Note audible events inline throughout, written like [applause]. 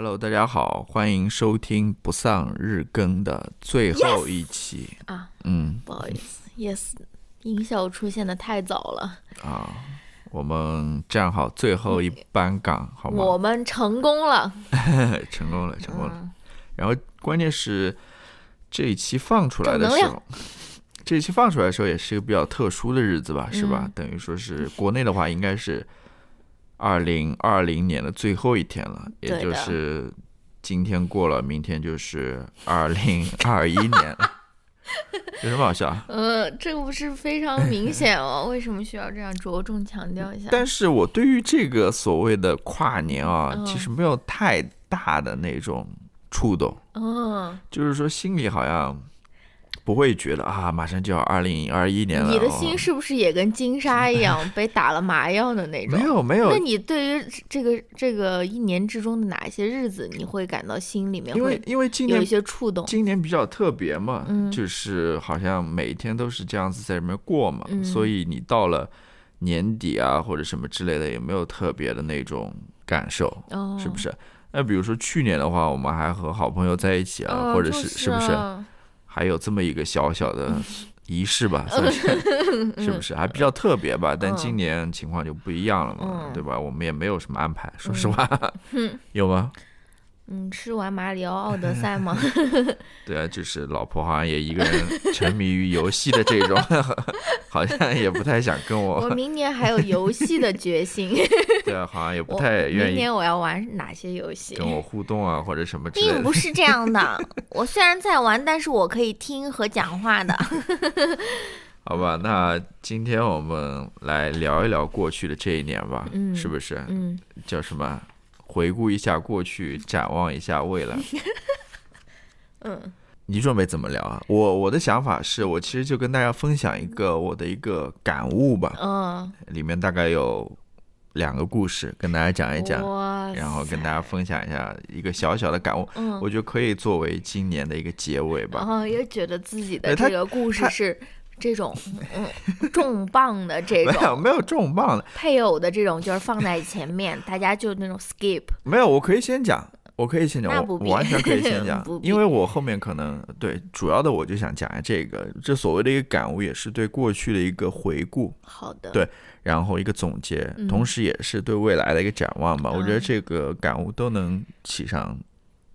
Hello，大家好，欢迎收听不丧日更的最后一期啊。嗯，不好意思，Yes，音效出现的太早了啊。我们站好最后一班岗，好吗？我们成功了，[laughs] 成功了，成功了。然后关键是这一期放出来的时候，这一期放出来的时候也是一个比较特殊的日子吧，是吧？等于说是国内的话，应该是。二零二零年的最后一天了，也就是今天过了，明天就是二零二一年了。[laughs] 有什么好笑？呃，这个不是非常明显哦？[laughs] 为什么需要这样着重强调一下？但是我对于这个所谓的跨年啊，其实没有太大的那种触动。嗯，就是说心里好像。不会觉得啊，马上就要二零二一年了。你的心是不是也跟金沙一样 [laughs] 被打了麻药的那种？没有没有。那你对于这个这个一年之中的哪一些日子，你会感到心里面因为因为今年有一些触动？今年比较特别嘛，就是好像每天都是这样子在里面过嘛，所以你到了年底啊或者什么之类的，也没有特别的那种感受，是不是？那比如说去年的话，我们还和好朋友在一起啊，或者是是不是？还有这么一个小小的仪式吧，[laughs] 算是是不是还比较特别吧？但今年情况就不一样了嘛，对吧？我们也没有什么安排，说实话，[laughs] 有吗？嗯，吃完马里奥奥德赛吗？[laughs] [laughs] 对啊，就是老婆好像也一个人沉迷于游戏的这种，[laughs] 好像也不太想跟我。我明年还有游戏的决心。对啊，好像也不太愿意。明年我要玩哪些游戏？跟我互动啊，或者什么之类的。并不是这样的，我虽然在玩，但是我可以听和讲话的。好吧，那今天我们来聊一聊过去的这一年吧，是不是？嗯。叫什么？回顾一下过去，展望一下未来。[laughs] 嗯，你准备怎么聊啊？我我的想法是我其实就跟大家分享一个我的一个感悟吧。嗯，里面大概有两个故事跟大家讲一讲，然后跟大家分享一下一个小小的感悟。嗯，我觉得可以作为今年的一个结尾吧。然后，也觉得自己的这个故事是。这种嗯重磅的这种没有没有重磅的配偶的这种就是放在前面，大家就那种 skip 没有，我可以先讲，我可以先讲，我完全可以先 [laughs] 讲，因为我后面可能对主要的我就想讲下这个，这所谓的一个感悟也是对过去的一个回顾，好的，对，然后一个总结，同时也是对未来的一个展望吧。我觉得这个感悟都能起上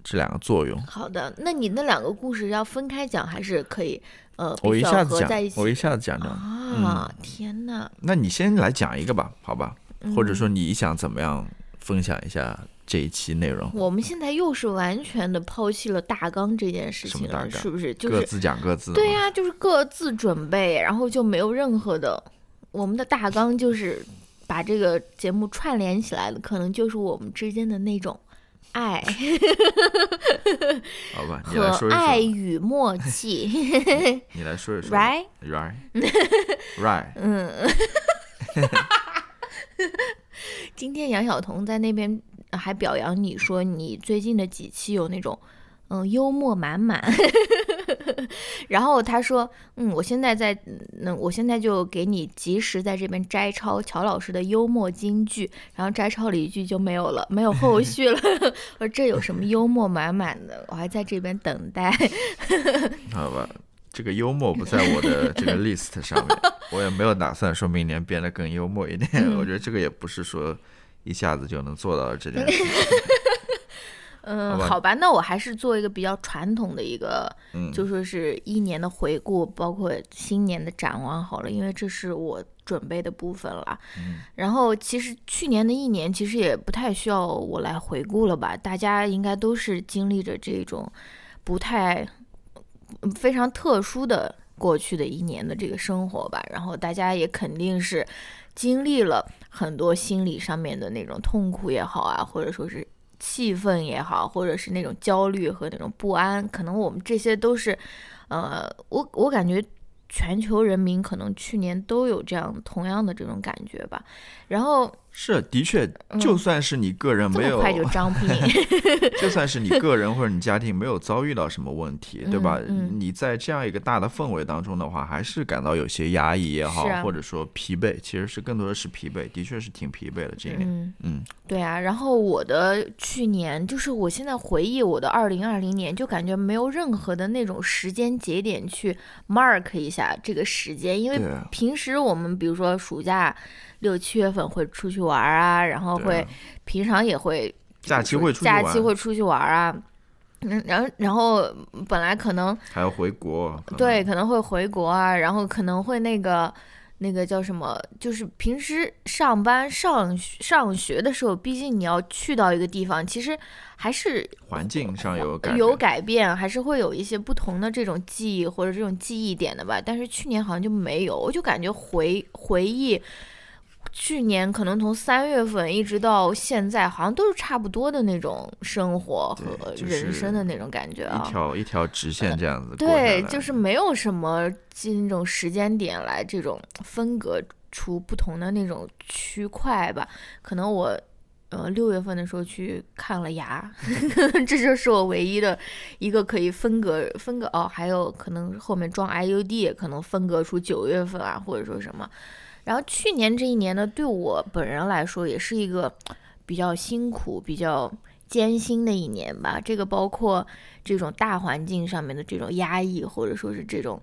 这两个作用。好的，那你那两个故事要分开讲还是可以？呃，我一下子讲，我一下子讲讲啊！天哪，那你先来讲一个吧，好吧？或者说你想怎么样分享一下这一期内容？我们现在又是完全的抛弃了大纲这件事情了，是不是？就是各自讲各自。对呀，就是各自准备，然后就没有任何的。我们的大纲就是把这个节目串联起来的，可能就是我们之间的那种。爱，[laughs] 好吧，你来说一说。爱与默契，[laughs] 你来说一说。Right，right，right。[laughs] 嗯，今天杨晓彤在那边还表扬你说，你最近的几期有那种。嗯，幽默满满。[laughs] 然后他说：“嗯，我现在在，那我现在就给你及时在这边摘抄乔老师的幽默金句。”然后摘抄了一句就没有了，没有后续了。[laughs] 我说这有什么幽默满满的？我还在这边等待。[laughs] 好吧，这个幽默不在我的这个 list 上面，我也没有打算说明年变得更幽默一点。我觉得这个也不是说一下子就能做到的这件事情。嗯，好吧，那我还是做一个比较传统的一个，就说是一年的回顾，包括新年的展望好了，因为这是我准备的部分了。嗯，然后其实去年的一年其实也不太需要我来回顾了吧，大家应该都是经历着这种不太非常特殊的过去的一年的这个生活吧，然后大家也肯定是经历了很多心理上面的那种痛苦也好啊，或者说是。气氛也好，或者是那种焦虑和那种不安，可能我们这些都是，呃，我我感觉全球人民可能去年都有这样同样的这种感觉吧。然后，是，的确，就算是你个人没有，快就张 [laughs] 皮，就算是你个人或者你家庭没有遭遇到什么问题，对吧？你在这样一个大的氛围当中的话，还是感到有些压抑也好，或者说疲惫，其实是更多的是疲惫，的确是挺疲惫的。这一年，嗯，对啊。然后我的去年，就是我现在回忆我的二零二零年，就感觉没有任何的那种时间节点去 mark 一下这个时间，因为平时我们比如说暑假。六七月份会出去玩啊，然后会平常也会假期会出假期会出去玩啊，嗯，然后然后本来可能还要回国，对，可能会回国啊，然后可能会那个那个叫什么，就是平时上班上上学的时候，毕竟你要去到一个地方，其实还是环境上有改有改变，还是会有一些不同的这种记忆或者这种记忆点的吧。但是去年好像就没有，我就感觉回回忆。去年可能从三月份一直到现在，好像都是差不多的那种生活和人生的那种感觉啊，一条一条直线这样子。对，就是没有什么那种时间点来这种分隔出不同的那种区块吧。可能我呃六月份的时候去看了牙，[laughs] 这就是我唯一的一个可以分隔分隔哦。还有可能后面装 IUD 也可能分隔出九月份啊，或者说什么。然后去年这一年呢，对我本人来说也是一个比较辛苦、比较艰辛的一年吧。这个包括这种大环境上面的这种压抑，或者说是这种，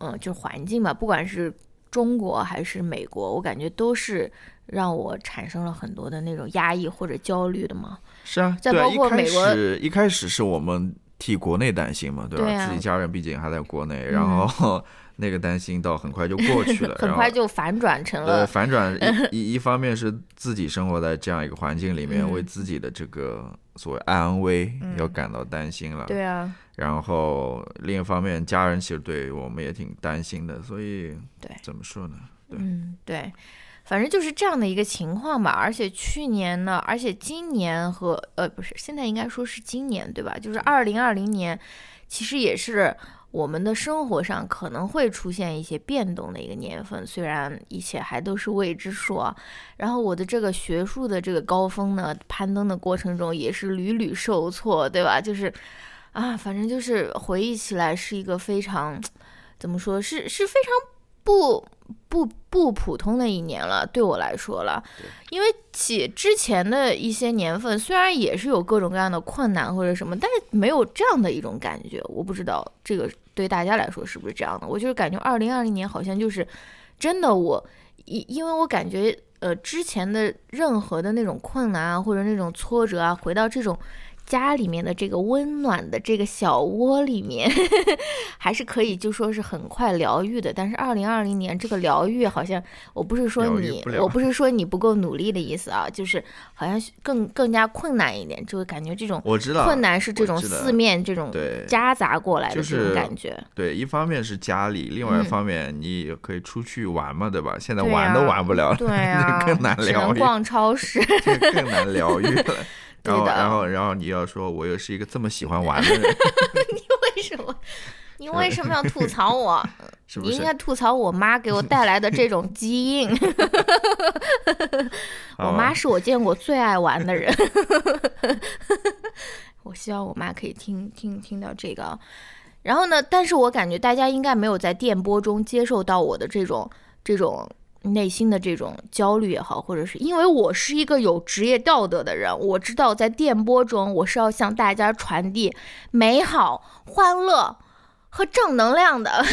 嗯，就是环境吧。不管是中国还是美国，我感觉都是让我产生了很多的那种压抑或者焦虑的嘛。是啊，再包括美国，一开始是我们替国内担心嘛，对吧？自己家人毕竟还在国内，然后。那个担心到很快就过去了，[laughs] 很快就反转成了。呃，反转一 [laughs] 一方面是自己生活在这样一个环境里面，为自己的这个所谓安危要感到担心了。对啊。然后另一方面，家人其实对我们也挺担心的，所以对怎么说呢？嗯，对，反正就是这样的一个情况吧。而且去年呢，而且今年和呃不是，现在应该说是今年对吧？就是二零二零年，其实也是。我们的生活上可能会出现一些变动的一个年份，虽然一切还都是未知数啊。然后我的这个学术的这个高峰呢，攀登的过程中也是屡屡受挫，对吧？就是，啊，反正就是回忆起来是一个非常，怎么说是是非常不。不不普通的一年了，对我来说了，因为起之前的一些年份虽然也是有各种各样的困难或者什么，但是没有这样的一种感觉。我不知道这个对大家来说是不是这样的，我就是感觉二零二零年好像就是真的我，因因为我感觉呃之前的任何的那种困难啊或者那种挫折啊，回到这种。家里面的这个温暖的这个小窝里面，[laughs] 还是可以就说是很快疗愈的。但是二零二零年这个疗愈好像，我不是说你，[laughs] 我不是说你不够努力的意思啊，就是好像更更加困难一点，就会感觉这种我知道困难是这种四面这种夹杂过来的这种感觉。对，一方面是家里，另外一方面你也可以出去玩嘛，对吧？现在玩都玩不了，对啊，[laughs] 更难疗愈，逛超市更难疗愈了。然后，然后，然后你要说，我又是一个这么喜欢玩的人，[laughs] 你为什么？你为什么要吐槽我？[laughs] 你应该吐槽我妈给我带来的这种基因。[laughs] 我妈是我见过最爱玩的人。我希望我妈可以听听听到这个。然后呢？但是我感觉大家应该没有在电波中接受到我的这种这种。内心的这种焦虑也好，或者是因为我是一个有职业道德的人，我知道在电波中我是要向大家传递美好、欢乐和正能量的，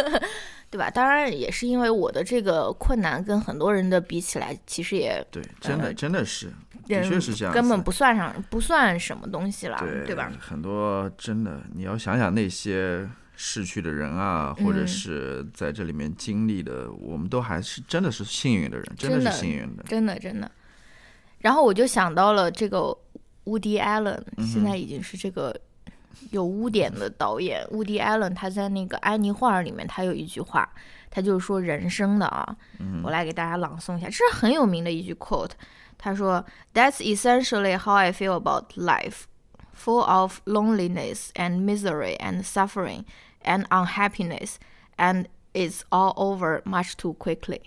[laughs] 对吧？当然也是因为我的这个困难跟很多人的比起来，其实也对，真的真的是，的确是这样，根本不算上不算什么东西了，对吧？很多真的，你要想想那些。逝去的人啊，或者是在这里面经历的，我们都还是真的是幸运的人，真的是幸运的，真的真的。然后我就想到了这个 Woody Allen，现在已经是这个有污点的导演。Woody Allen 他在那个《安妮画》里面，他有一句话，他就是说人生的啊，我来给大家朗诵一下，这是很有名的一句 quote。他说：“That's essentially how I feel about life.” Full of loneliness and misery and suffering and unhappiness, and it's all over much too quickly.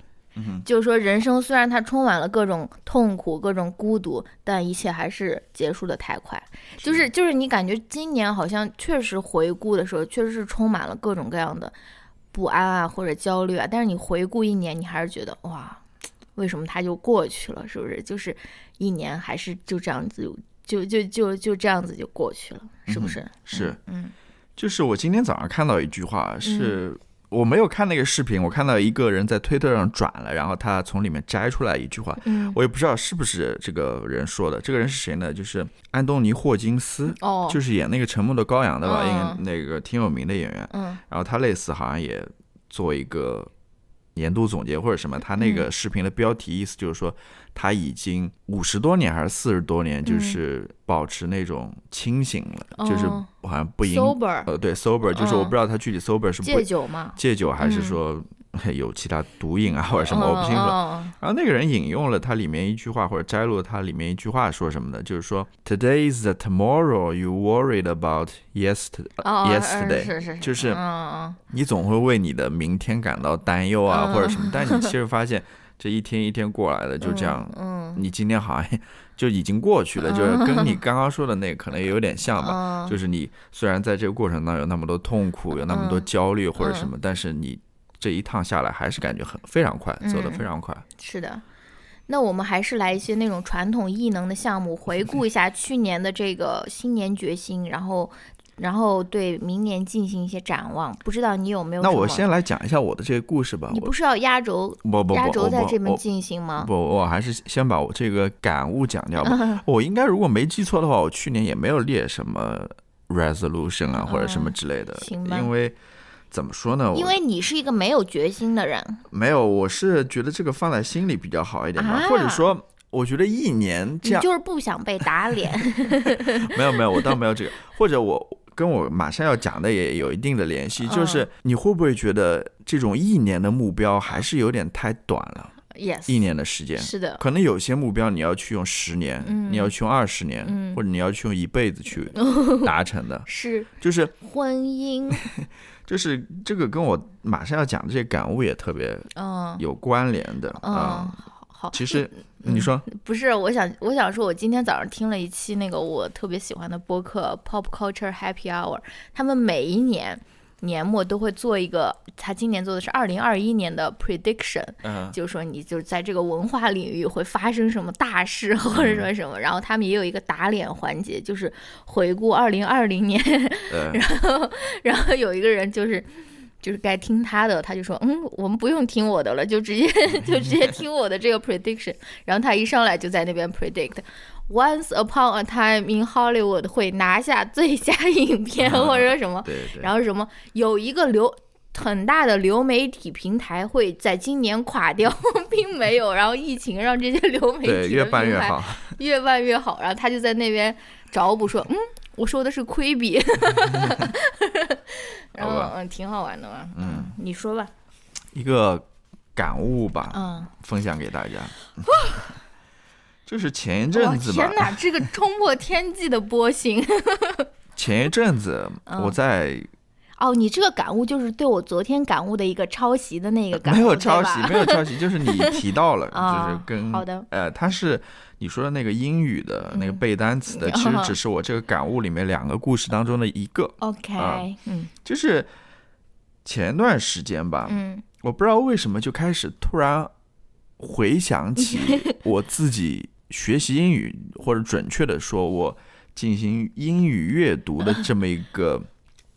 就是说人生虽然它充满了各种痛苦、各种孤独，但一切还是结束的太快。就是就是你感觉今年好像确实回顾的时候，确实是充满了各种各样的不安啊或者焦虑啊。但是你回顾一年，你还是觉得哇，为什么它就过去了？是不是？就是一年还是就这样子，就就就就这样子就过去了，是不是？是，嗯。就是我今天早上看到一句话，是我没有看那个视频，我看到一个人在推特上转了，然后他从里面摘出来一句话，我也不知道是不是这个人说的。这个人是谁呢？就是安东尼·霍金斯，哦，就是演那个《沉默的羔羊》的吧，应该那个挺有名的演员。嗯，然后他类似好像也做一个。年度总结或者什么，他那个视频的标题意思就是说，他已经五十多年还是四十多年，就是保持那种清醒了，就是好像不饮呃对 sober，就是我不知道他具体 sober 是戒酒吗？戒酒还是说？有其他毒瘾啊，或者什么，我不清楚。然后那个人引用了他里面一句话，或者摘录了他里面一句话，说什么的，就是说，Today is the tomorrow you worried about yesterday。yesterday 是是，就是你总会为你的明天感到担忧啊，或者什么，但你其实 [laughs] 发现这一天一天过来的就这样。嗯，你今天好像就已经过去了，就是跟你刚刚说的那个可能也有点像吧。就是你虽然在这个过程当中有那么多痛苦，有那么多焦虑或者什么，但是你。这一趟下来还是感觉很非常快，走得非常快。是的，那我们还是来一些那种传统异能的项目，回顾一下去年的这个新年决心，然后然后对明年进行一些展望。不知道你有没有？那我先来讲一下我的这个故事吧。你不是要压轴？不不压轴在这边进行吗？不，我还是先把我这个感悟讲掉吧。[laughs] 我应该如果没记错的话，我去年也没有列什么 resolution 啊或者什么之类的，因为。怎么说呢？因为你是一个没有决心的人。没有，我是觉得这个放在心里比较好一点吧。或者说，我觉得一年这样，就是不想被打脸。[laughs] 没有没有，我倒没有这个。或者我跟我马上要讲的也有一定的联系，就是你会不会觉得这种一年的目标还是有点太短了？Yes，一年的时间是的。可能有些目标你要去用十年，你要去用二十年，或者你要去用一辈子去 [laughs] 达成的。是，就是婚姻。[laughs] 就是这个跟我马上要讲的这些感悟也特别嗯有关联的嗯，好，其实你说不是，我想我想说，我今天早上听了一期那个我特别喜欢的播客《Pop Culture Happy Hour》，他们每一年。年末都会做一个，他今年做的是二零二一年的 prediction，嗯，就是说你就是在这个文化领域会发生什么大事或者说什么，然后他们也有一个打脸环节，就是回顾二零二零年，[laughs] 然后然后有一个人就是就是该听他的，他就说嗯，我们不用听我的了，就直接 [laughs] 就直接听我的这个 prediction，然后他一上来就在那边 predict。Once upon a time in Hollywood 会拿下最佳影片 [laughs] 或者什么，然后什么有一个流很大的流媒体平台会在今年垮掉，[laughs] 并没有，然后疫情让这些流媒体对越办越好，[laughs] 越办越好，然后他就在那边找补说，嗯，我说的是亏比，然后嗯，挺好玩的嘛，嗯，你说吧，一个感悟吧，嗯，分享给大家。就是前一阵子吧，天哪，这个冲破天际的波形。[laughs] 前一阵子我在，哦，你这个感悟就是对我昨天感悟的一个抄袭的那个感悟，没有抄袭，没有抄袭，就是你 [laughs] 提到了，就是跟好的，呃，他是你说的那个英语的那个背单词的，其实只是我这个感悟里面两个故事当中的一个。OK，嗯，就是前段时间吧，嗯，我不知道为什么就开始突然回想起 [laughs] 我自己。学习英语，或者准确的说，我进行英语阅读的这么一个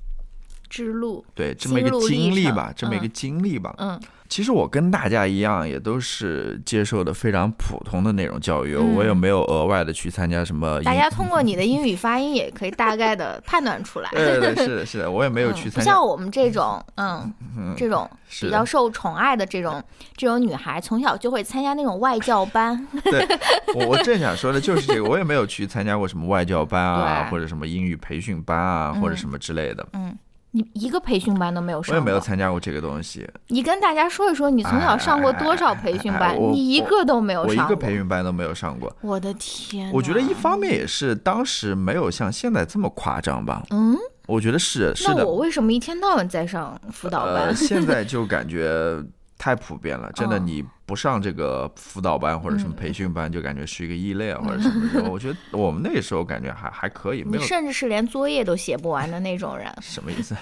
[laughs] 之路，对，这么一个经历吧，这么一个经历吧，嗯。其实我跟大家一样，也都是接受的非常普通的那种教育，我也没有额外的去参加什么。大家通过你的英语发音也可以大概的判断出来。[laughs] 对对是的，是的，我也没有去参加。不像我们这种，嗯，这种比较受宠爱的这种这种女孩，从小就会参加那种外教班。[laughs] 对，我我正想说的就是这个，我也没有去参加过什么外教班啊，[laughs] 或者什么英语培训班啊，或者什么之类的。嗯。你一个培训班都没有上，我也没有参加过这个东西。你跟大家说一说，你从小上过多少培训班？你一个都没有上过，我一个培训班都没有上过。我的天！我觉得一方面也是当时没有像现在这么夸张吧。嗯，我觉得是是的。那我为什么一天到晚在上辅导班？现在就感觉太普遍了，真的，你不上这个辅导班或者什么培训班，就感觉是一个异类啊，或者什么。我觉得我们那个时候感觉还还可以，没有，甚至是连作业都写不完的那种人。[laughs] 什么意思？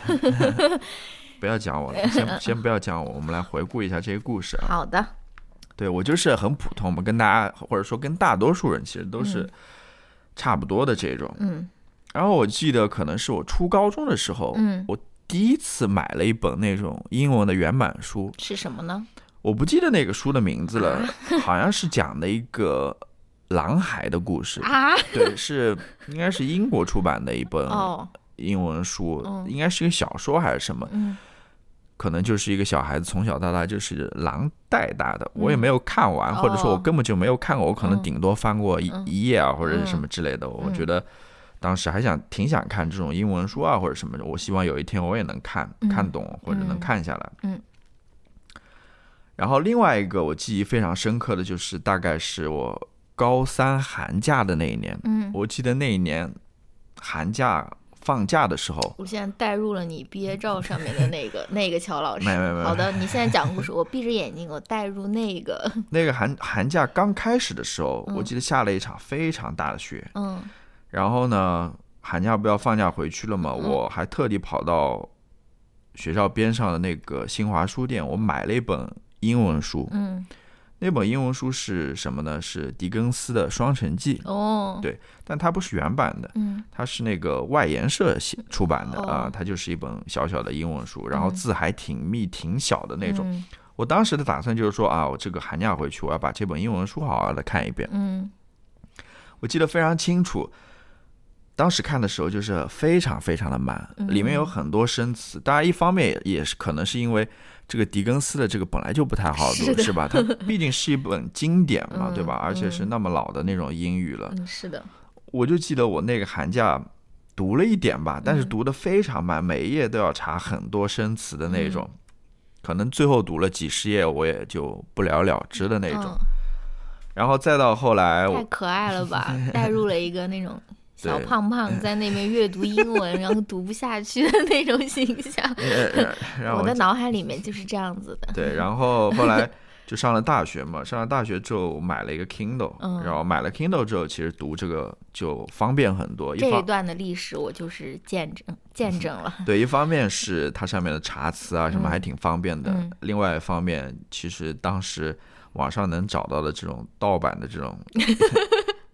[laughs] 不要讲我了，[laughs] 先先不要讲我，我们来回顾一下这些故事。好的。对我就是很普通嘛，跟大家或者说跟大多数人其实都是差不多的这种。嗯。然后我记得可能是我初高中的时候，嗯，我。第一次买了一本那种英文的原版书，是什么呢？我不记得那个书的名字了，[laughs] 好像是讲的一个狼孩的故事啊。[laughs] 对，是应该是英国出版的一本英文书，应该是一个小说还是什么？嗯，可能就是一个小孩子从小到大就是狼带大的。我也没有看完，或者说我根本就没有看过，我可能顶多翻过一一页啊，或者是什么之类的。我觉得。当时还想挺想看这种英文书啊或者什么的，我希望有一天我也能看看懂或者能看下来。嗯。然后另外一个我记忆非常深刻的就是大概是我高三寒假的那一年。嗯。我记得那一年寒假放假的时候，我现在带入了你毕业照上面的那个 [laughs] 那个乔老师。没没没。好的，你现在讲故事，我闭着眼睛，我带入那个。[laughs] 那个寒寒假刚开始的时候，我记得下了一场非常大的雪。嗯。然后呢，寒假不要放假回去了嘛？我还特地跑到学校边上的那个新华书店，我买了一本英文书。嗯，那本英文书是什么呢？是狄更斯的《双城记》。哦，对，但它不是原版的，嗯，它是那个外研社写出版的啊。它就是一本小小的英文书，然后字还挺密、挺小的那种。我当时的打算就是说啊，我这个寒假回去，我要把这本英文书好好的看一遍。嗯，我记得非常清楚。当时看的时候就是非常非常的慢，里面有很多生词。当然，一方面也是可能是因为这个狄更斯的这个本来就不太好读，是吧？[laughs] 它毕竟是一本经典嘛，对吧？而且是那么老的那种英语了。是的。我就记得我那个寒假读了一点吧，但是读的非常慢，每一页都要查很多生词的那种，可能最后读了几十页，我也就不了了之的那种。然后再到后来，太可爱了吧，[laughs] 带入了一个那种。小胖胖在那边阅读英文，然后读不下去的那种形象，[laughs] 我的脑海里面就是这样子的。对，然后后来 [laughs] 就上了大学嘛，上了大学之后买了一个 Kindle，然后买了 Kindle 之后，其实读这个就方便很多。这一段的历史我就是见证见证了。[laughs] 对，一方面是它上面的查词啊什么还挺方便的，另外一方面其实当时网上能找到的这种盗版的这种。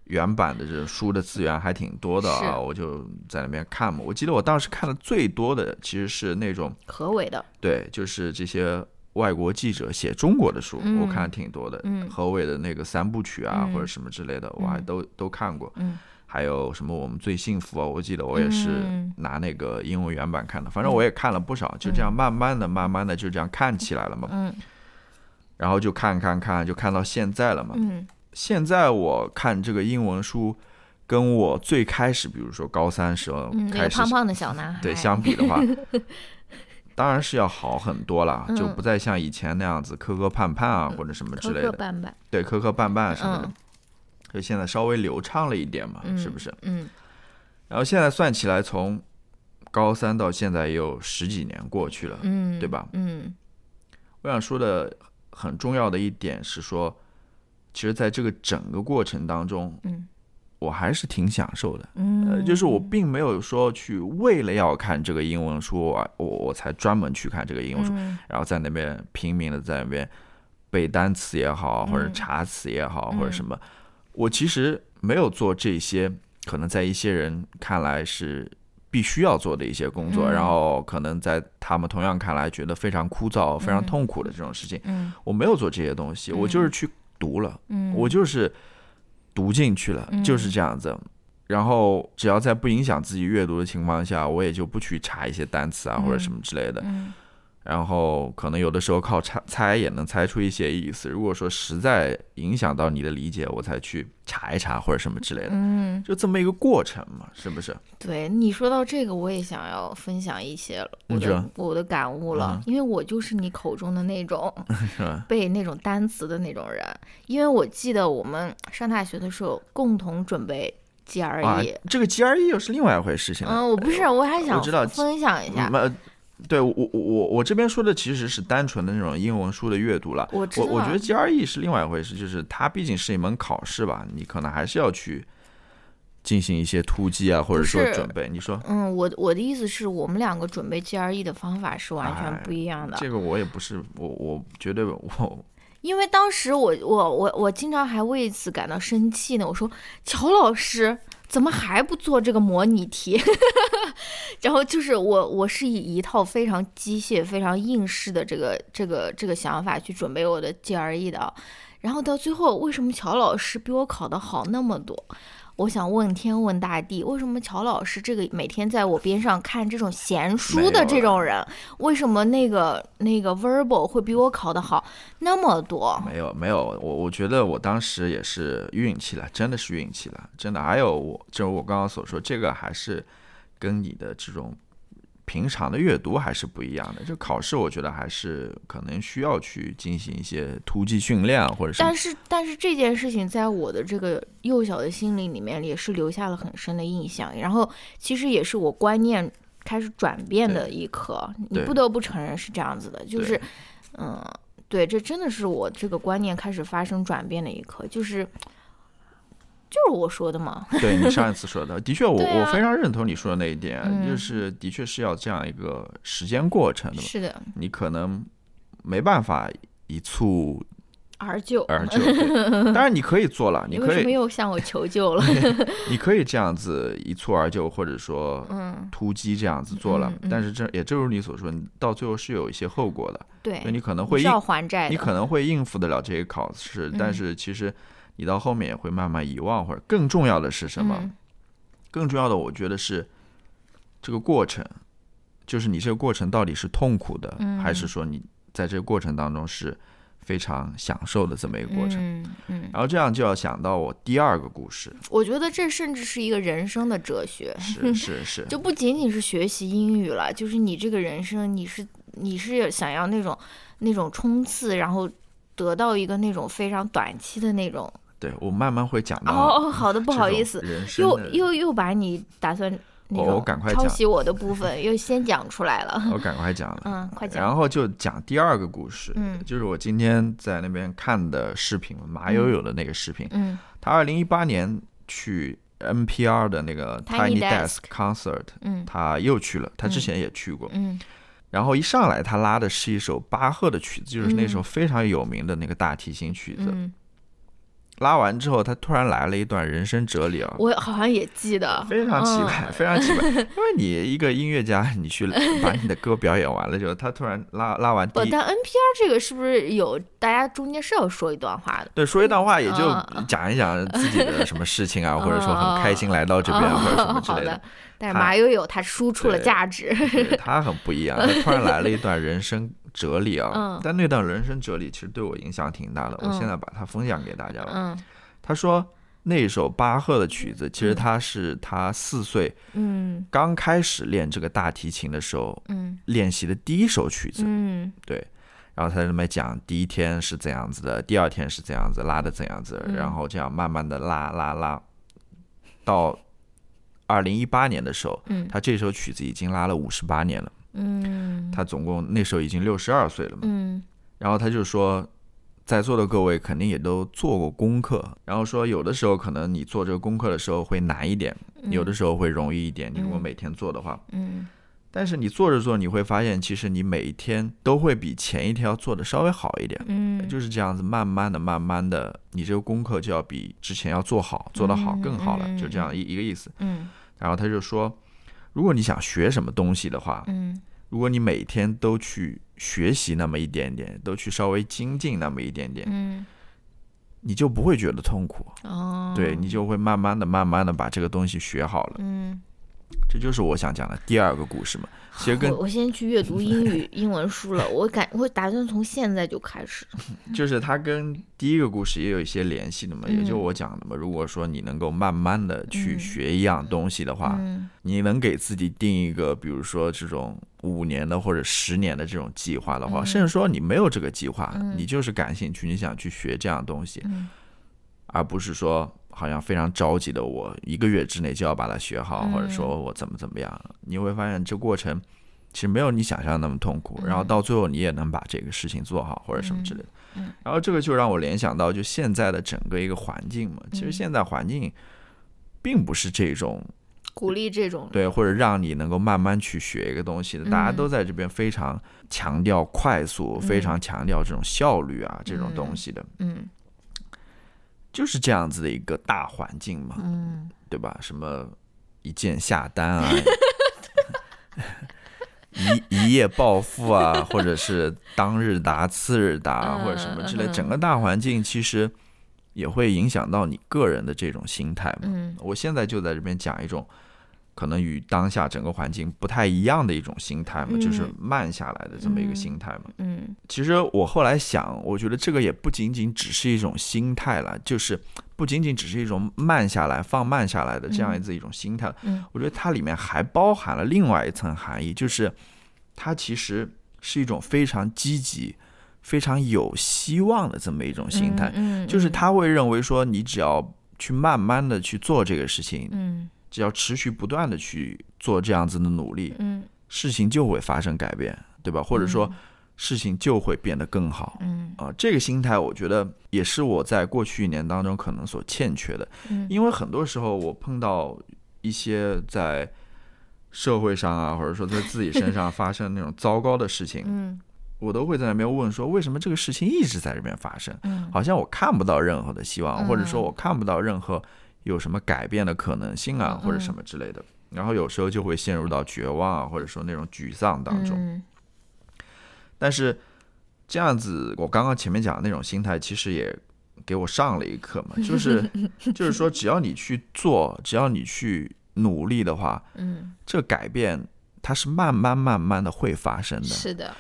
原版的这书的资源还挺多的啊，我就在那边看嘛。我记得我当时看的最多的其实是那种何伟的，对，就是这些外国记者写中国的书，我看的挺多的。嗯，何伟的那个三部曲啊，或者什么之类的，我还都都看过。嗯，还有什么我们最幸福啊？我记得我也是拿那个英文原版看的。反正我也看了不少，就这样慢慢的、慢慢的就这样看起来了嘛。嗯，然后就看看看，就看到现在了嘛。嗯。现在我看这个英文书，跟我最开始，比如说高三时候开始胖胖的小男孩对相比的话，[laughs] 当然是要好很多了，就不再像以前那样子磕磕绊绊啊或者什么之类的。磕磕绊绊。对，磕磕绊绊什么的，就现在稍微流畅了一点嘛，是不是？嗯。然后现在算起来，从高三到现在也有十几年过去了，嗯，对吧？嗯。我想说的很重要的一点是说。其实，在这个整个过程当中，嗯，我还是挺享受的，嗯，就是我并没有说去为了要看这个英文书，我我我才专门去看这个英文书，然后在那边拼命的在那边背单词也好，或者查词也好，或者什么，我其实没有做这些，可能在一些人看来是必须要做的一些工作，然后可能在他们同样看来觉得非常枯燥、非常痛苦的这种事情，嗯，我没有做这些东西，我就是去。读了，我就是读进去了，就是这样子。然后只要在不影响自己阅读的情况下，我也就不去查一些单词啊或者什么之类的。然后可能有的时候靠猜猜也能猜出一些意思。如果说实在影响到你的理解，我才去查一查或者什么之类的。嗯，就这么一个过程嘛，是不是？对你说到这个，我也想要分享一些了，我的我的感悟了，因为我就是你口中的那种 [laughs] 背那种单词的那种人。因为我记得我们上大学的时候共同准备 GRE，这个 GRE 又是另外一回事情了。嗯，我不是，我还想分享一下。对我我我我这边说的其实是单纯的那种英文书的阅读了。我我我觉得 GRE 是另外一回事，就是它毕竟是一门考试吧，你可能还是要去进行一些突击啊，或者说准备。你说？嗯，我我的意思是我们两个准备 GRE 的方法是完全不一样的。这个我也不是，我我绝对我。[laughs] 因为当时我我我我经常还为此感到生气呢。我说乔老师怎么还不做这个模拟题？[laughs] 然后就是我我是以一套非常机械、非常应试的这个这个这个想法去准备我的 GRE 的，然后到最后为什么乔老师比我考的好那么多？我想问天问大地，为什么乔老师这个每天在我边上看这种闲书的这种人，为什么那个那个 verbal 会比我考得好那么多？没有没有，我我觉得我当时也是运气了，真的是运气了，真的。还有我，就是我刚刚所说，这个还是跟你的这种。平常的阅读还是不一样的，就考试，我觉得还是可能需要去进行一些突击训练，或者是。但是，但是这件事情在我的这个幼小的心灵里面也是留下了很深的印象。然后，其实也是我观念开始转变的一刻。你不得不承认是这样子的，就是，嗯，对，这真的是我这个观念开始发生转变的一刻，就是。就是我说的嘛，[laughs] 对你上一次说的，的确，我我非常认同你说的那一点，就是的确是要这样一个时间过程的。是的，你可能没办法一蹴而就而 [laughs] 就，当然你可以做了，你可以没有向我求救了？[laughs] 你可以这样子一蹴而就，或者说突击这样子做了，但是这也正如你所说，你到最后是有一些后果的。对，你可能会要还债，你可能会应付得了这些考试，但是其实。你到后面也会慢慢遗忘，或者更重要的是什么？更重要的，我觉得是这个过程，就是你这个过程到底是痛苦的，还是说你在这个过程当中是非常享受的这么一个过程？嗯嗯。然后这样就要想到我第二个故事。我觉得这甚至是一个人生的哲学。是是是。[laughs] 就不仅仅是学习英语了，就是你这个人生，你是你是想要那种那种冲刺，然后得到一个那种非常短期的那种。对我慢慢会讲到哦哦，好的，不好意思，又又又把你打算那种抄袭我的部分又先讲出来了，[laughs] 我赶快讲了，嗯，快讲，然后就讲第二个故事，嗯，就是我今天在那边看的视频，马友友的那个视频，嗯，他二零一八年去 NPR 的那个 Tiny Desk Concert，嗯，他又去了，他之前也去过，嗯，然后一上来他拉的是一首巴赫的曲子，就是那首非常有名的那个大提琴曲子。拉完之后，他突然来了一段人生哲理啊！我好像也记得，非常奇怪，非常奇怪。[laughs] 因为你一个音乐家，你去把你的歌表演完了之后，他突然拉拉完。但 NPR 这个是不是有大家中间是要说一段话的？对，说一段话也就讲一讲自己的什么事情啊，或者说很开心来到这边或者什么之类的。但是马友友他输出了价值，[laughs] 他很不一样，他突然来了一段人生。哲理啊，但那段人生哲理其实对我影响挺大的。我现在把它分享给大家了。他说那首巴赫的曲子，其实他是他四岁，嗯，刚开始练这个大提琴的时候，嗯，练习的第一首曲子，嗯，对。然后他在那边讲，第一天是怎样子的，第二天是怎样子拉的怎样子，然后这样慢慢的拉拉拉，到二零一八年的时候，嗯，他这首曲子已经拉了五十八年了。嗯，他总共那时候已经六十二岁了嘛。嗯，然后他就说，在座的各位肯定也都做过功课，然后说有的时候可能你做这个功课的时候会难一点，有的时候会容易一点。你如果每天做的话，嗯，但是你做着做，你会发现其实你每一天都会比前一天要做的稍微好一点。嗯，就是这样子，慢慢的、慢慢的，你这个功课就要比之前要做好，做得好更好了，就这样一一个意思。嗯，然后他就说。如果你想学什么东西的话，嗯，如果你每天都去学习那么一点点，都去稍微精进那么一点点，嗯，你就不会觉得痛苦，哦，对你就会慢慢的、慢慢的把这个东西学好了，嗯。这就是我想讲的第二个故事嘛。其实跟我先去阅读英语英文书了，我感我打算从现在就开始。[laughs] 就是它跟第一个故事也有一些联系的嘛，也就我讲的嘛。如果说你能够慢慢的去学一样东西的话，你能给自己定一个，比如说这种五年的或者十年的这种计划的话，甚至说你没有这个计划，你就是感兴趣，你想去学这样东西，而不是说。好像非常着急的，我一个月之内就要把它学好，或者说我怎么怎么样，你会发现这过程其实没有你想象那么痛苦，然后到最后你也能把这个事情做好或者什么之类的。然后这个就让我联想到，就现在的整个一个环境嘛，其实现在环境并不是这种鼓励这种对，或者让你能够慢慢去学一个东西的，大家都在这边非常强调快速，非常强调这种效率啊这种东西的。嗯，就是这样子的一个大环境嘛，嗯，对吧？什么一键下单啊。一 [laughs] 一夜暴富啊，或者是当日达次日达，或者什么之类，整个大环境其实也会影响到你个人的这种心态嘛。嗯，我现在就在这边讲一种可能与当下整个环境不太一样的一种心态嘛，就是慢下来的这么一个心态嘛。嗯，其实我后来想，我觉得这个也不仅仅只是一种心态了，就是不仅仅只是一种慢下来、放慢下来的这样子一种心态。嗯，我觉得它里面还包含了另外一层含义，就是。它其实是一种非常积极、非常有希望的这么一种心态，就是他会认为说，你只要去慢慢的去做这个事情，嗯，只要持续不断的去做这样子的努力，嗯，事情就会发生改变，对吧？或者说事情就会变得更好，嗯啊，这个心态我觉得也是我在过去一年当中可能所欠缺的，嗯，因为很多时候我碰到一些在。社会上啊，或者说在自己身上发生那种糟糕的事情，嗯，我都会在那边问说，为什么这个事情一直在这边发生？嗯，好像我看不到任何的希望，或者说我看不到任何有什么改变的可能性啊，或者什么之类的。然后有时候就会陷入到绝望啊，或者说那种沮丧当中。但是这样子，我刚刚前面讲的那种心态，其实也给我上了一课嘛，就 [laughs] 是就是说，只要你去做，只要你去。努力的话，嗯，这改变它是慢慢慢慢的会发生的。是的，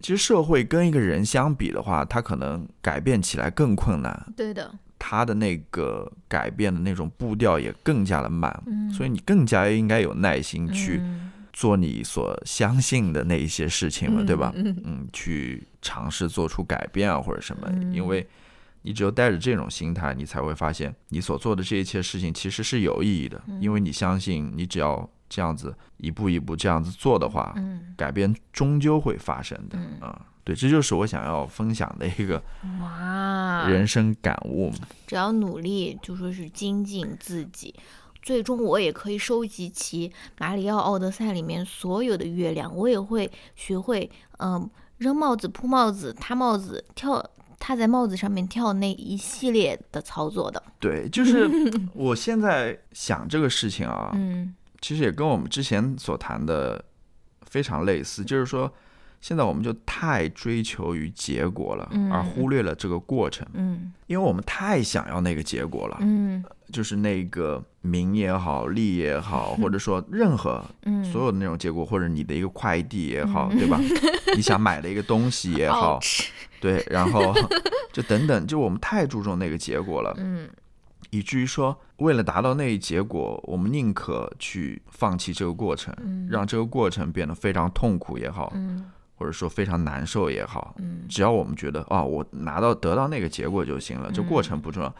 其实社会跟一个人相比的话，他可能改变起来更困难。对的，他的那个改变的那种步调也更加的慢。嗯，所以你更加应该有耐心去做你所相信的那一些事情了，对吧？嗯，去尝试做出改变啊，或者什么，因为。你只有带着这种心态，你才会发现你所做的这一切事情其实是有意义的，因为你相信你只要这样子一步一步这样子做的话，改变终究会发生的啊！对，这就是我想要分享的一个哇人生感悟。只要努力，就说是精进自己，最终我也可以收集齐马里奥奥德赛里面所有的月亮，我也会学会嗯扔帽子、铺帽子、塌帽子、跳。他在帽子上面跳那一系列的操作的，对，就是 [laughs] 我现在想这个事情啊，嗯，其实也跟我们之前所谈的非常类似，就是说，现在我们就太追求于结果了，而忽略了这个过程，嗯，因为我们太想要那个结果了，嗯，就是那个名也好，利也好，[laughs] 或者说任何，所有的那种结果，或者你的一个快递也好，对吧？[laughs] 你想买的一个东西也好。对，然后 [laughs] 就等等，就我们太注重那个结果了，嗯，以至于说，为了达到那一结果，我们宁可去放弃这个过程，让这个过程变得非常痛苦也好，嗯，或者说非常难受也好，嗯，只要我们觉得啊，我拿到得到那个结果就行了，这过程不重要。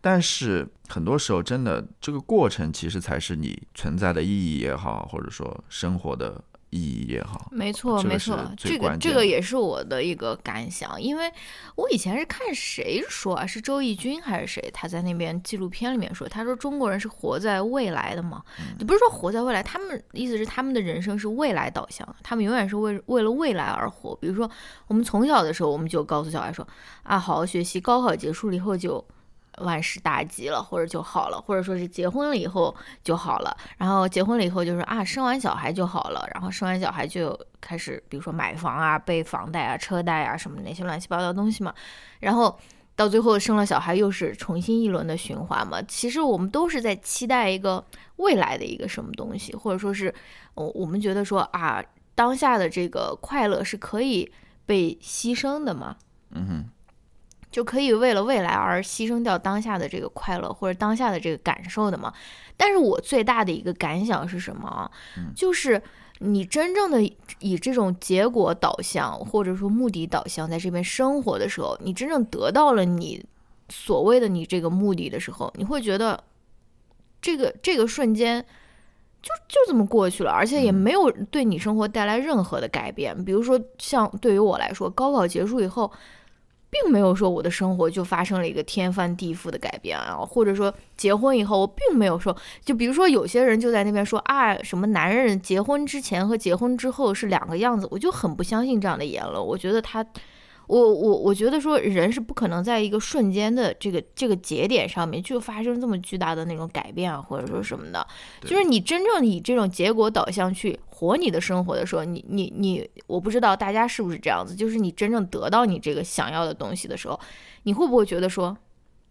但是很多时候，真的这个过程其实才是你存在的意义也好，或者说生活的。意义也好，没错没错，这个这个也是我的一个感想，因为我以前是看谁说啊，是周轶君还是谁，他在那边纪录片里面说，他说中国人是活在未来的嘛，你不是说活在未来，他们意思是他们的人生是未来导向，他们永远是为为了未来而活。比如说我们从小的时候，我们就告诉小孩说啊，好好学习，高考结束了以后就。万事大吉了，或者就好了，或者说是结婚了以后就好了。然后结婚了以后就是啊，生完小孩就好了。然后生完小孩就开始，比如说买房啊、背房贷啊、车贷啊什么那些乱七八糟东西嘛。然后到最后生了小孩又是重新一轮的循环嘛。其实我们都是在期待一个未来的一个什么东西，或者说是，我我们觉得说啊，当下的这个快乐是可以被牺牲的嘛。嗯哼。就可以为了未来而牺牲掉当下的这个快乐或者当下的这个感受的嘛？但是我最大的一个感想是什么啊？就是你真正的以这种结果导向或者说目的导向在这边生活的时候，你真正得到了你所谓的你这个目的的时候，你会觉得这个这个瞬间就就这么过去了，而且也没有对你生活带来任何的改变。比如说，像对于我来说，高考结束以后。并没有说我的生活就发生了一个天翻地覆的改变啊，或者说结婚以后，我并没有说，就比如说有些人就在那边说啊，什么男人结婚之前和结婚之后是两个样子，我就很不相信这样的言论。我觉得他。我我我觉得说人是不可能在一个瞬间的这个这个节点上面就发生这么巨大的那种改变啊，或者说什么的，就是你真正以这种结果导向去活你的生活的时候，你你你，我不知道大家是不是这样子，就是你真正得到你这个想要的东西的时候，你会不会觉得说，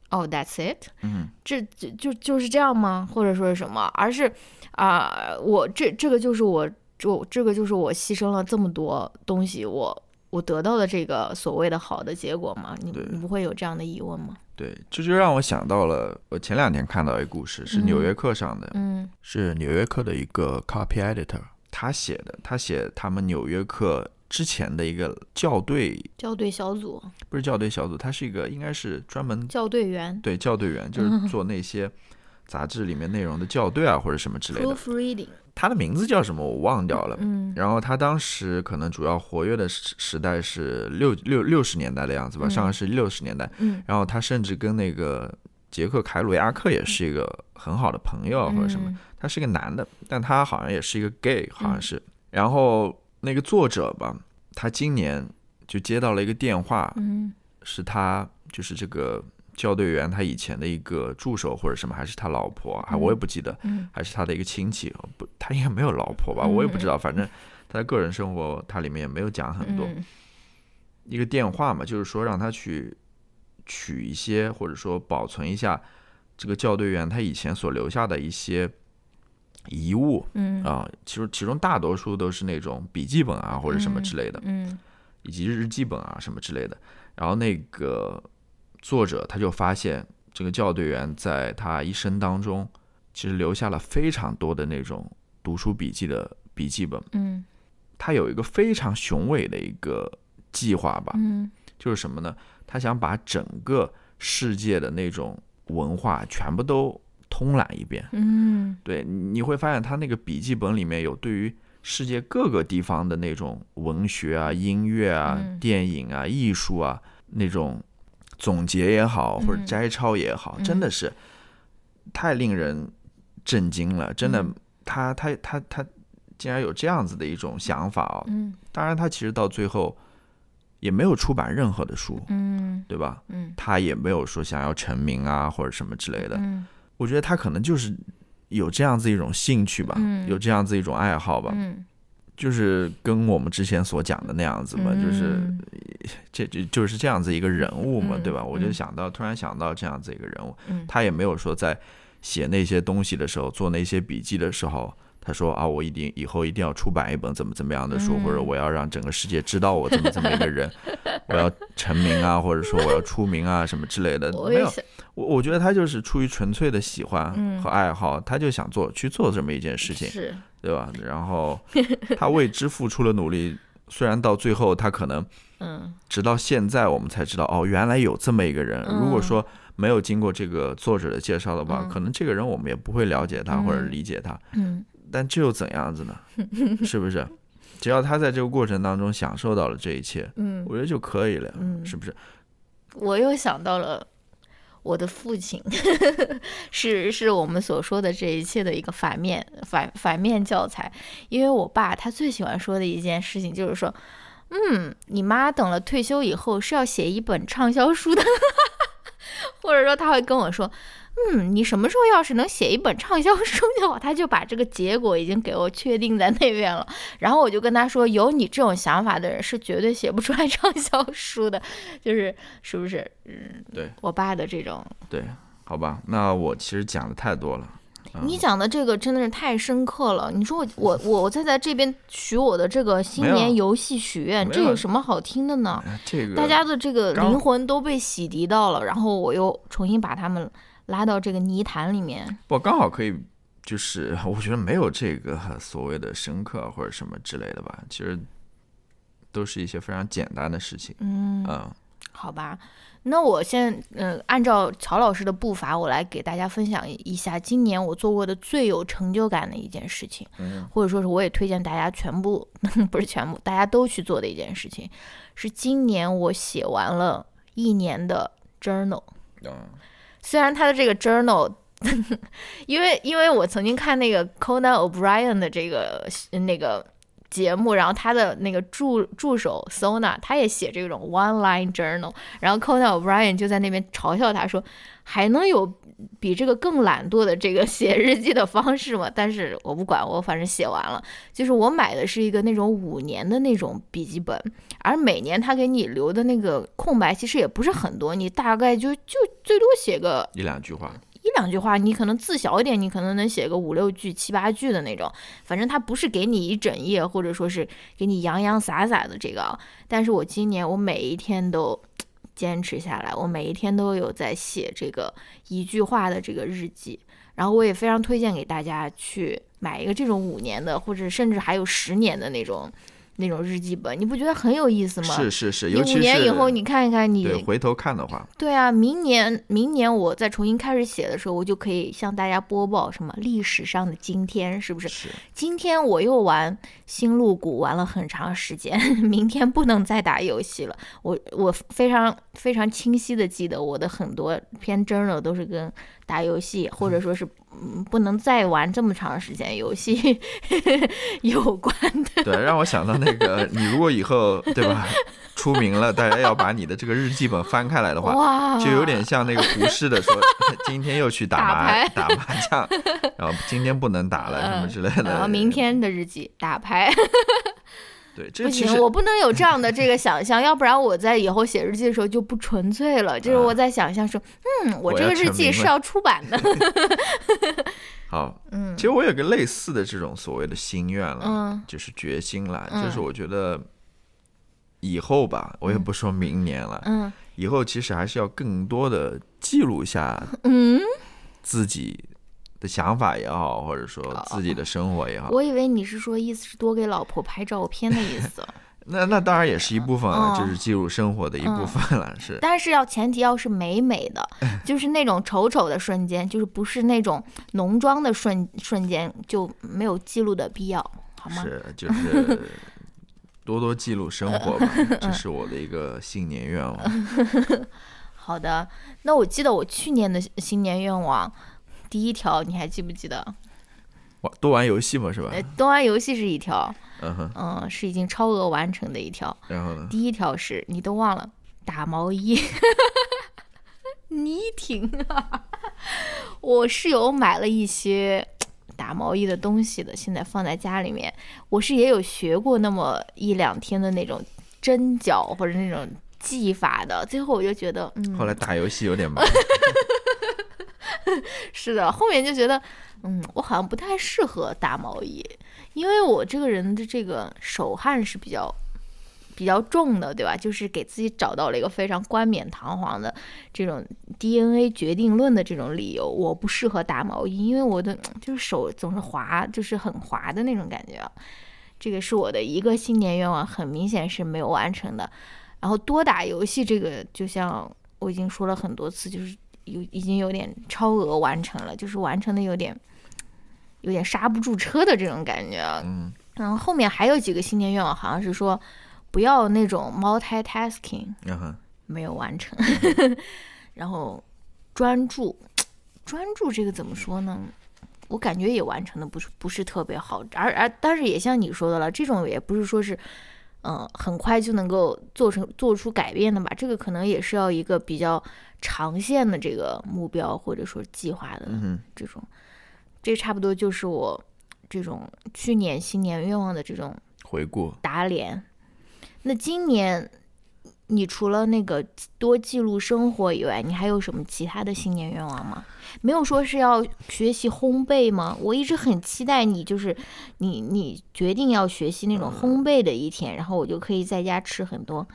哦，that's it，嗯，这就就就是这样吗？或者说是什么？而是啊，我这这个就是我就这个就是我牺牲了这么多东西，我。我得到的这个所谓的好的结果吗？你你不会有这样的疑问吗？对，这就让我想到了，我前两天看到一个故事，是《纽约客》上的，嗯，是《纽约客》的一个 copy editor，他写的，他写他们《纽约客》之前的一个校对校对小组，不是校对小组，他是一个应该是专门校对员，对校对员就是 [laughs] 做那些杂志里面内容的校对啊或者什么之类的。Proofreading。他的名字叫什么？我忘掉了。嗯，然后他当时可能主要活跃的时时代是六六六十年代的样子吧，上个世纪六十年代。嗯，然后他甚至跟那个杰克凯鲁亚克也是一个很好的朋友或者什么。他是个男的，但他好像也是一个 gay，好像是。然后那个作者吧，他今年就接到了一个电话，嗯，是他就是这个。校队员他以前的一个助手或者什么，还是他老婆，还我也不记得，还是他的一个亲戚，不，他应该没有老婆吧，我也不知道，反正他的个人生活他里面也没有讲很多。一个电话嘛，就是说让他去取一些或者说保存一下这个校队员他以前所留下的一些遗物，嗯啊，其实其中大多数都是那种笔记本啊或者什么之类的，嗯，以及日记本啊什么之类的，然后那个。作者他就发现，这个校对员在他一生当中，其实留下了非常多的那种读书笔记的笔记本。嗯，他有一个非常雄伟的一个计划吧。嗯，就是什么呢？他想把整个世界的那种文化全部都通览一遍。嗯，对，你会发现他那个笔记本里面有对于世界各个地方的那种文学啊、音乐啊、电影啊、艺术啊那种。总结也好，或者摘抄也好，真的是太令人震惊了。真的，他他他他竟然有这样子的一种想法哦。嗯，当然，他其实到最后也没有出版任何的书，嗯，对吧？嗯，他也没有说想要成名啊，或者什么之类的。嗯，我觉得他可能就是有这样子一种兴趣吧，有这样子一种爱好吧。嗯。就是跟我们之前所讲的那样子嘛，就是这就就是这样子一个人物嘛，对吧？我就想到，突然想到这样子一个人物，他也没有说在写那些东西的时候，做那些笔记的时候，他说啊，我一定以后一定要出版一本怎么怎么样的书，或者我要让整个世界知道我怎么这么一个人，[laughs] 我要成名啊，或者说我要出名啊什么之类的，没有。我我觉得他就是出于纯粹的喜欢和爱好，他就想做去做这么一件事情。是。对吧？然后他为之付出了努力，虽然到最后他可能，嗯，直到现在我们才知道，哦，原来有这么一个人。如果说没有经过这个作者的介绍的话，可能这个人我们也不会了解他或者理解他。嗯，但这又怎样子呢？是不是？只要他在这个过程当中享受到了这一切，嗯，我觉得就可以了。嗯，是不是？我又想到了。我的父亲 [laughs] 是是我们所说的这一切的一个反面反反面教材，因为我爸他最喜欢说的一件事情就是说，嗯，你妈等了退休以后是要写一本畅销书的，[laughs] 或者说他会跟我说。嗯，你什么时候要是能写一本畅销书 [laughs] 就好，他就把这个结果已经给我确定在那边了。然后我就跟他说，有你这种想法的人是绝对写不出来畅销书的，就是是不是？嗯，对我爸的这种，对，好吧，那我其实讲的太多了。你讲的这个真的是太深刻了。你说我我我我在在这边许我的这个新年游戏许愿，这有什么好听的呢？这个大家的这个灵魂都被洗涤到了，然后我又重新把他们。拉到这个泥潭里面，不刚好可以，就是 [laughs] 我觉得没有这个所谓的深刻或者什么之类的吧，其实都是一些非常简单的事情。嗯，嗯，好吧。那我现嗯，按照乔老师的步伐，我来给大家分享一下今年我做过的最有成就感的一件事情，嗯或者说是我也推荐大家全部 [laughs] 不是全部，大家都去做的一件事情，是今年我写完了一年的 journal。虽然他的这个 journal，[laughs] 因为因为我曾经看那个 Conan O'Brien 的这个那个。节目，然后他的那个助助手 Sona，他也写这种 one line journal，然后 Conan O'Brien 就在那边嘲笑他说，还能有比这个更懒惰的这个写日记的方式吗？但是我不管，我反正写完了。就是我买的是一个那种五年的那种笔记本，而每年他给你留的那个空白其实也不是很多，你大概就就最多写个一两句话。一两句话，你可能字小一点，你可能能写个五六句、七八句的那种。反正它不是给你一整页，或者说是给你洋洋洒洒的这个。但是我今年我每一天都坚持下来，我每一天都有在写这个一句话的这个日记。然后我也非常推荐给大家去买一个这种五年的，或者甚至还有十年的那种。那种日记本，你不觉得很有意思吗？是是是，你五年以后你看一看，你回头看的话，对啊，明年明年我再重新开始写的时候，我就可以向大家播报什么历史上的今天，是不是？是。今天我又玩星露谷玩了很长时间，[laughs] 明天不能再打游戏了。我我非常非常清晰的记得我的很多篇 journal 都是跟打游戏或者说是。嗯，不能再玩这么长时间游戏 [laughs] 有关的。对，让我想到那个，你如果以后对吧出名了，大家要把你的这个日记本翻开来的话，就有点像那个胡适的说，[laughs] 今天又去打麻打麻将，然后今天不能打了什么之类的。然后明天的日记打牌。对，这不行，我不能有这样的这个想象，要不然我在以后写日记的时候就不纯粹了。就是我在想象说，嗯，我这个日记是要出版的。[laughs] [laughs] 好，嗯，其实我有个类似的这种所谓的心愿了，嗯，就是决心了，就是我觉得以后吧，我也不说明年了，嗯，以后其实还是要更多的记录一下，嗯，自己。的想法也好，或者说自己的生活也好，我以为你是说意思是多给老婆拍照片的意思。[laughs] 那那当然也是一部分了，就是记录生活的一部分了，是。但是要前提要是美美的，[laughs] 就是那种丑丑的瞬间，就是不是那种浓妆的瞬瞬间，就没有记录的必要，好吗？是，就是 [laughs] 多多记录生活吧，这是我的一个新年愿望。好的，那我记得我去年的新年愿望。第一条你还记不记得？玩多玩游戏嘛，是吧？多玩游戏是一条，嗯嗯，是已经超额完成的一条。然后呢？第一条是你都忘了打毛衣，[laughs] 你挺啊！我室友买了一些打毛衣的东西的，现在放在家里面。我是也有学过那么一两天的那种针脚或者那种技法的，最后我就觉得，嗯，后来打游戏有点忙。[laughs] [laughs] 是的，后面就觉得，嗯，我好像不太适合打毛衣，因为我这个人的这个手汗是比较比较重的，对吧？就是给自己找到了一个非常冠冕堂皇的这种 DNA 决定论的这种理由，我不适合打毛衣，因为我的就是手总是滑，就是很滑的那种感觉。这个是我的一个新年愿望，很明显是没有完成的。然后多打游戏，这个就像我已经说了很多次，就是。有已经有点超额完成了，就是完成的有点有点刹不住车的这种感觉。嗯，然后后面还有几个新年愿望，好像是说不要那种 multitasking，没有完成。[laughs] 然后专注，专注这个怎么说呢？我感觉也完成的不是不是特别好，而而但是也像你说的了，这种也不是说是嗯很快就能够做成做出改变的吧？这个可能也是要一个比较。长线的这个目标或者说计划的这种，这差不多就是我这种去年新年愿望的这种回顾打脸。那今年你除了那个多记录生活以外，你还有什么其他的新年愿望吗？没有说是要学习烘焙吗？我一直很期待你，就是你你决定要学习那种烘焙的一天，然后我就可以在家吃很多。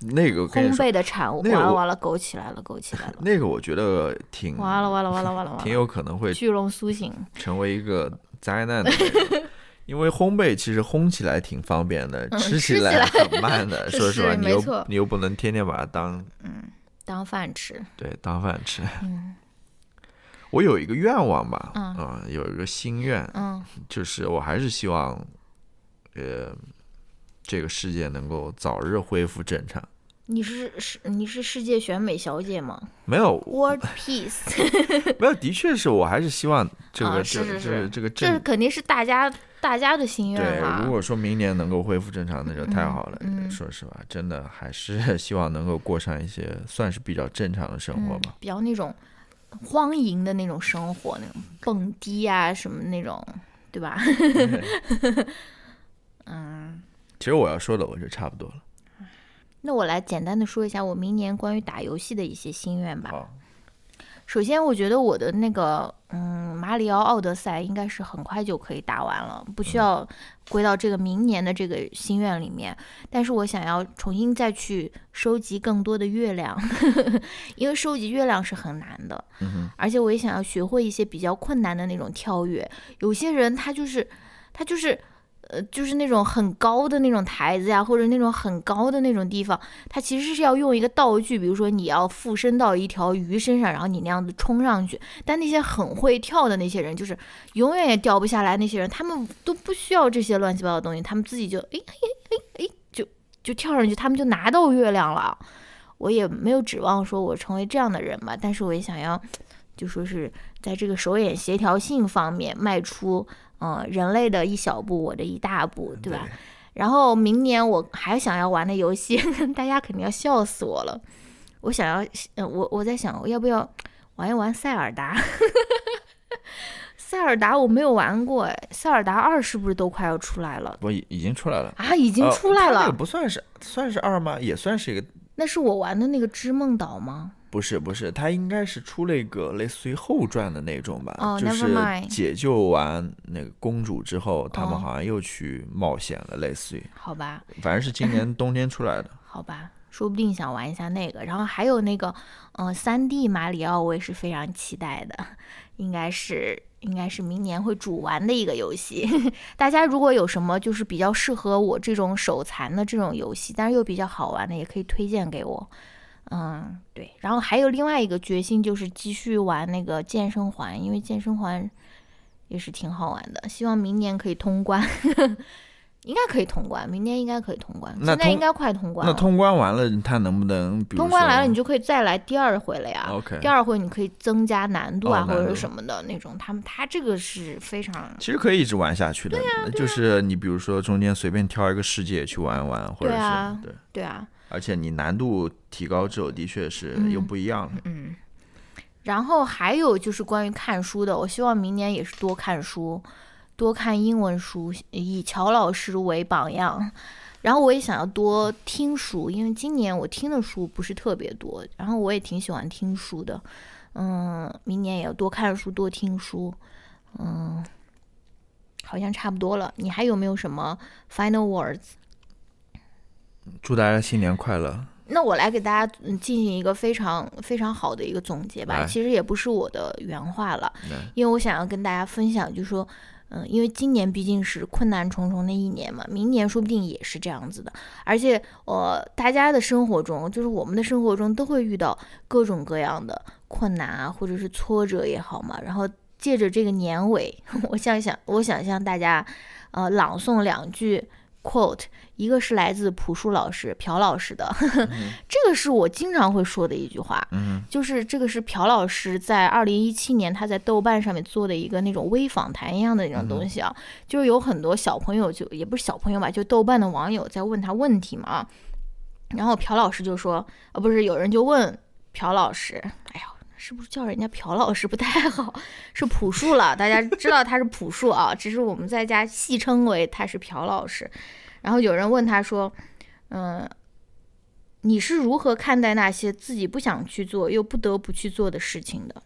那个烘焙的产物，完了完了，勾起来了，勾起来了。[laughs] 那个我觉得挺完了完了完了完了，挺有可能会巨龙苏醒，成为一个灾难的。[laughs] 因为烘焙其实烘起来挺方便的，吃起来很慢的。[laughs] 说实话，你又你又不能天天把它当嗯当饭吃。对，当饭吃。嗯。我有一个愿望吧，嗯，有一个心愿，嗯，就是我还是希望，呃，这个世界能够早日恢复正常。你是是你是世界选美小姐吗？没有，World Peace。[laughs] 没有，的确是我还是希望这个是是是这个这肯定是大家大家的心愿对，如果说明年能够恢复正常，那就太好了。说实话，真的还是 [laughs] 希望能够过上一些算是比较正常的生活吧，比较那种。荒淫的那种生活，那种蹦迪啊什么那种，对吧？[laughs] 嗯。其实我要说的我就差不多了。那我来简单的说一下我明年关于打游戏的一些心愿吧。首先，我觉得我的那个，嗯，马里奥奥德赛应该是很快就可以打完了，不需要归到这个明年的这个心愿里面。但是我想要重新再去收集更多的月亮，[laughs] 因为收集月亮是很难的。而且我也想要学会一些比较困难的那种跳跃。有些人他就是，他就是。呃，就是那种很高的那种台子呀，或者那种很高的那种地方，它其实是要用一个道具，比如说你要附身到一条鱼身上，然后你那样子冲上去。但那些很会跳的那些人，就是永远也掉不下来。那些人他们都不需要这些乱七八糟的东西，他们自己就哎哎哎哎就就跳上去，他们就拿到月亮了。我也没有指望说我成为这样的人吧，但是我也想要，就说是在这个手眼协调性方面迈出。嗯，人类的一小步，我的一大步，对吧？然后明年我还想要玩的游戏，[laughs] 大家肯定要笑死我了。我想要，嗯，我我在想，我要不要玩一玩塞尔达？[laughs] 塞尔达我没有玩过，哎，塞尔达二是不是都快要出来了？不，已已经出来了啊，已经出来了。那个不算是，算是二吗？也算是一个。那是我玩的那个织梦岛吗？不是不是，他应该是出了一个类似于后传的那种吧，就是解救完那个公主之后，他们好像又去冒险了，类似于。好吧。反正是今年 [laughs] 冬天出来的。好吧，说不定想玩一下那个，然后还有那个，嗯，三 D 马里奥，我也是非常期待的，应该是应该是明年会主玩的一个游戏。[laughs] 大家如果有什么就是比较适合我这种手残的这种游戏，但是又比较好玩的，也可以推荐给我。嗯，对，然后还有另外一个决心，就是继续玩那个健身环，因为健身环也是挺好玩的。希望明年可以通关，[laughs] 应该可以通关，明年应该可以通关。现在应该快通关。那通关完了，它能不能？通关来了，你就可以再来第二回了呀。OK。第二回你可以增加难度啊，或者什么的那种。他们他这个是非常，其实可以一直玩下去的。对呀，就是你比如说中间随便挑一个世界去玩一玩，或者是对对啊。而且你难度提高之后，的确是又不一样了。嗯，然后还有就是关于看书的，我希望明年也是多看书，多看英文书，以乔老师为榜样。然后我也想要多听书，因为今年我听的书不是特别多，然后我也挺喜欢听书的。嗯，明年也要多看书，多听书。嗯，好像差不多了。你还有没有什么 final words？祝大家新年快乐！那我来给大家进行一个非常非常好的一个总结吧。其实也不是我的原话了，因为我想要跟大家分享，就是说，嗯，因为今年毕竟是困难重重的一年嘛，明年说不定也是这样子的。而且，呃大家的生活中，就是我们的生活中都会遇到各种各样的困难啊，或者是挫折也好嘛。然后借着这个年尾，[laughs] 我想想，我想向大家，呃，朗诵两句。quote，一个是来自朴树老师朴老师的，[laughs] 这个是我经常会说的一句话，就是这个是朴老师在二零一七年他在豆瓣上面做的一个那种微访谈一样的那种东西啊，就是有很多小朋友就也不是小朋友吧，就豆瓣的网友在问他问题嘛，然后朴老师就说，啊，不是有人就问朴老师，哎呀，是不是叫人家朴老师不太好？是朴树了，大家知道他是朴树啊，只是我们在家戏称为他是朴老师。然后有人问他说：“嗯，你是如何看待那些自己不想去做又不得不去做的事情的？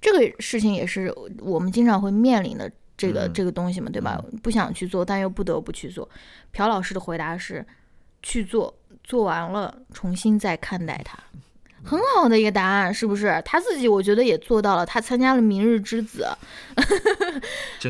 这个事情也是我们经常会面临的这个这个东西嘛，对吧？不想去做，但又不得不去做。”朴老师的回答是：“去做，做完了重新再看待它。”很好的一个答案，是不是？他自己我觉得也做到了，他参加了《明日之子》，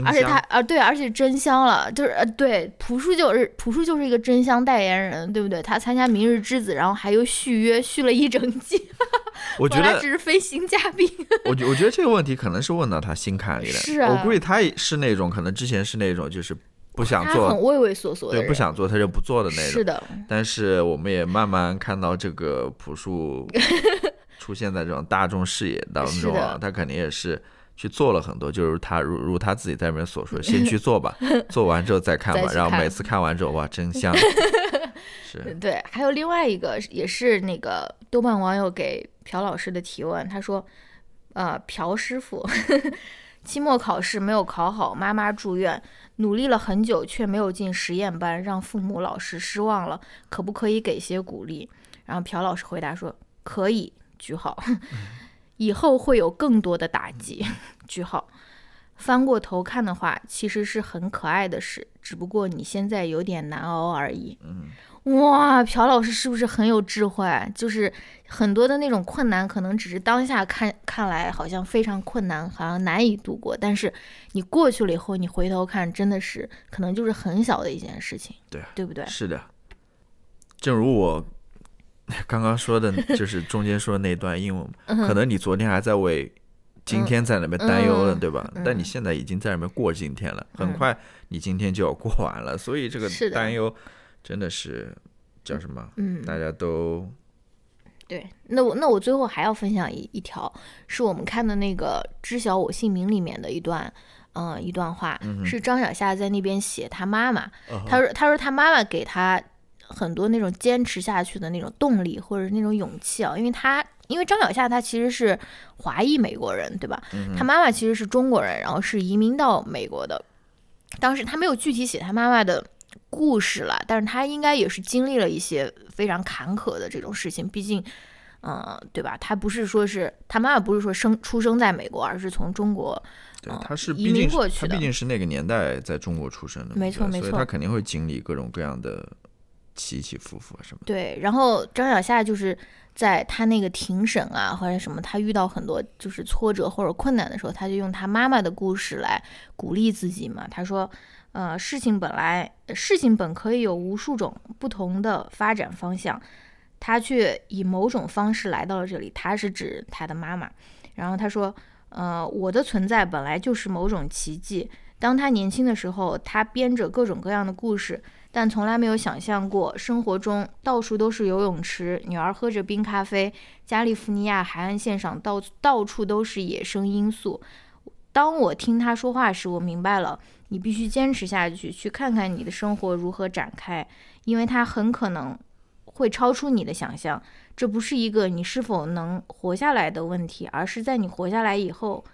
[laughs] 而且他啊对，而且真香了，就是呃对，朴树就是朴树就是一个真香代言人，对不对？他参加《明日之子》，然后还有续约续了一整季，[laughs] 我觉得只是飞行嘉宾。[laughs] 我觉我觉得这个问题可能是问到他心坎里了，是啊，我估计他也是那种可能之前是那种就是。不想做，很畏畏缩缩的，对，不想做他就不做的那种。是的，但是我们也慢慢看到这个朴树 [laughs] 出现在这种大众视野当中啊，他肯定也是去做了很多，就是他如如他自己在那边所说，[laughs] 先去做吧，做完之后再看吧，然后每次看完之后哇，真香。[laughs] 是对，还有另外一个也是那个豆瓣网友给朴老师的提问，他说，呃，朴师傅。期末考试没有考好，妈妈住院，努力了很久却没有进实验班，让父母老师失望了。可不可以给些鼓励？然后朴老师回答说：“可以。”句号，以后会有更多的打击。[laughs] 句号，翻过头看的话，其实是很可爱的事，只不过你现在有点难熬而已。嗯。哇，朴老师是不是很有智慧？就是很多的那种困难，可能只是当下看看来好像非常困难，好像难以度过。但是你过去了以后，你回头看，真的是可能就是很小的一件事情。对，对不对？是的。正如我刚刚说的，[laughs] 就是中间说的那段英文，可能你昨天还在为今天在那边担忧了，对吧？但你现在已经在那边过今天了，很快你今天就要过完了，所以这个担忧。真的是叫什么？嗯，大家都对。那我那我最后还要分享一一条，是我们看的那个《知晓我姓名》里面的一段，嗯，一段话，是张小夏在那边写他妈妈。他说：“他说他妈妈给他很多那种坚持下去的那种动力或者那种勇气啊，因为他因为张小夏他其实是华裔美国人，对吧？他妈妈其实是中国人，然后是移民到美国的。当时他没有具体写他妈妈的。”故事了，但是他应该也是经历了一些非常坎坷的这种事情，毕竟，嗯，对吧？他不是说是他妈妈不是说生出生在美国，而是从中国，对，他是移民过去的，他毕竟是那个年代在中国出生的，没错没错，他肯定会经历各种各样的起起伏伏什么。对，然后张小夏就是在他那个庭审啊或者什么，他遇到很多就是挫折或者困难的时候，他就用他妈妈的故事来鼓励自己嘛。他说。呃，事情本来，事情本可以有无数种不同的发展方向，他却以某种方式来到了这里。他是指他的妈妈。然后他说：“呃，我的存在本来就是某种奇迹。当他年轻的时候，他编着各种各样的故事，但从来没有想象过生活中到处都是游泳池，女儿喝着冰咖啡，加利福尼亚海岸线上到到处都是野生罂粟。当我听他说话时，我明白了。”你必须坚持下去，去看看你的生活如何展开，因为它很可能会超出你的想象。这不是一个你是否能活下来的问题，而是在你活下来以后，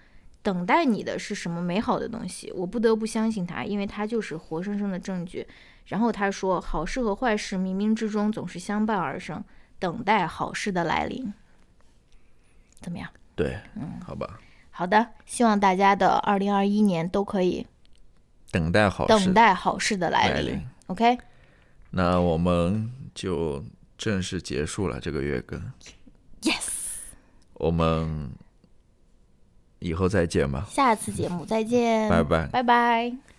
等待你的是什么美好的东西。我不得不相信它，因为它就是活生生的证据。然后他说：“好事和坏事冥冥之中总是相伴而生，等待好事的来临。”怎么样？对，嗯，好吧。好的，希望大家的二零二一年都可以。等待好事，等待好事的来临。OK，那我们就正式结束了这个月更。Yes，我们以后再见吧。下次节目再见，拜拜，拜拜。